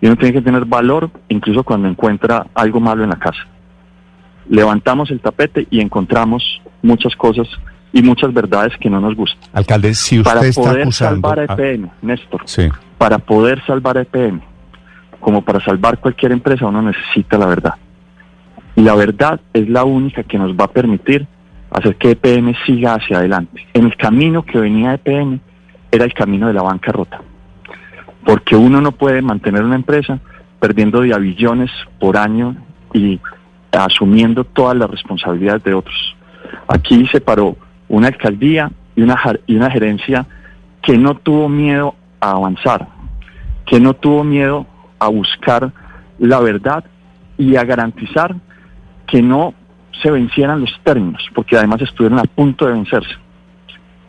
Y uno tiene que tener valor incluso cuando encuentra algo malo en la casa. Levantamos el tapete y encontramos muchas cosas y muchas verdades que no nos gustan. Alcalde, si usted para está poder acusando... salvar a ah, EPM, Néstor, sí. para poder salvar a EPM, como para salvar cualquier empresa, uno necesita la verdad. Y la verdad es la única que nos va a permitir hacer que EPM siga hacia adelante. En el camino que venía EPM era el camino de la bancarrota. Porque uno no puede mantener una empresa perdiendo de billones por año y asumiendo todas las responsabilidades de otros. Aquí se paró una alcaldía y una, y una gerencia que no tuvo miedo a avanzar, que no tuvo miedo a buscar la verdad y a garantizar que no se vencieran los términos, porque además estuvieron a punto de vencerse.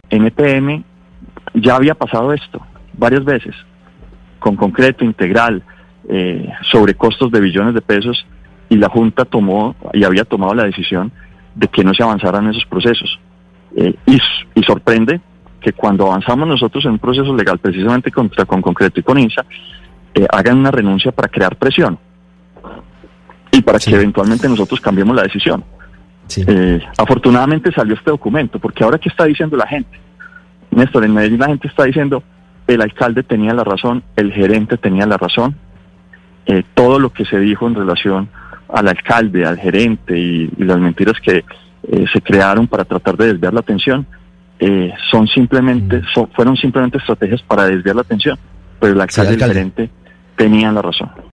En EPM ya había pasado esto varias veces, con concreto, integral, eh, sobre costos de billones de pesos, y la Junta tomó y había tomado la decisión de que no se avanzaran esos procesos. Eh, y, sorprende que cuando avanzamos nosotros en un proceso legal, precisamente contra, con concreto y con INSA, eh, hagan una renuncia para crear presión y para Sí. que eventualmente nosotros cambiemos la decisión. Sí. Afortunadamente salió este documento, porque ahora qué está diciendo la gente, Néstor, en Medellín la gente está diciendo el alcalde tenía la razón, el gerente tenía la razón, eh, todo lo que se dijo en relación al alcalde, al gerente y, y las mentiras que eh, se crearon para tratar de desviar la atención, eh, son simplemente, Mm. son- fueron simplemente estrategias para desviar la atención, pero el alcalde y el alcalde. gerente tenían la razón.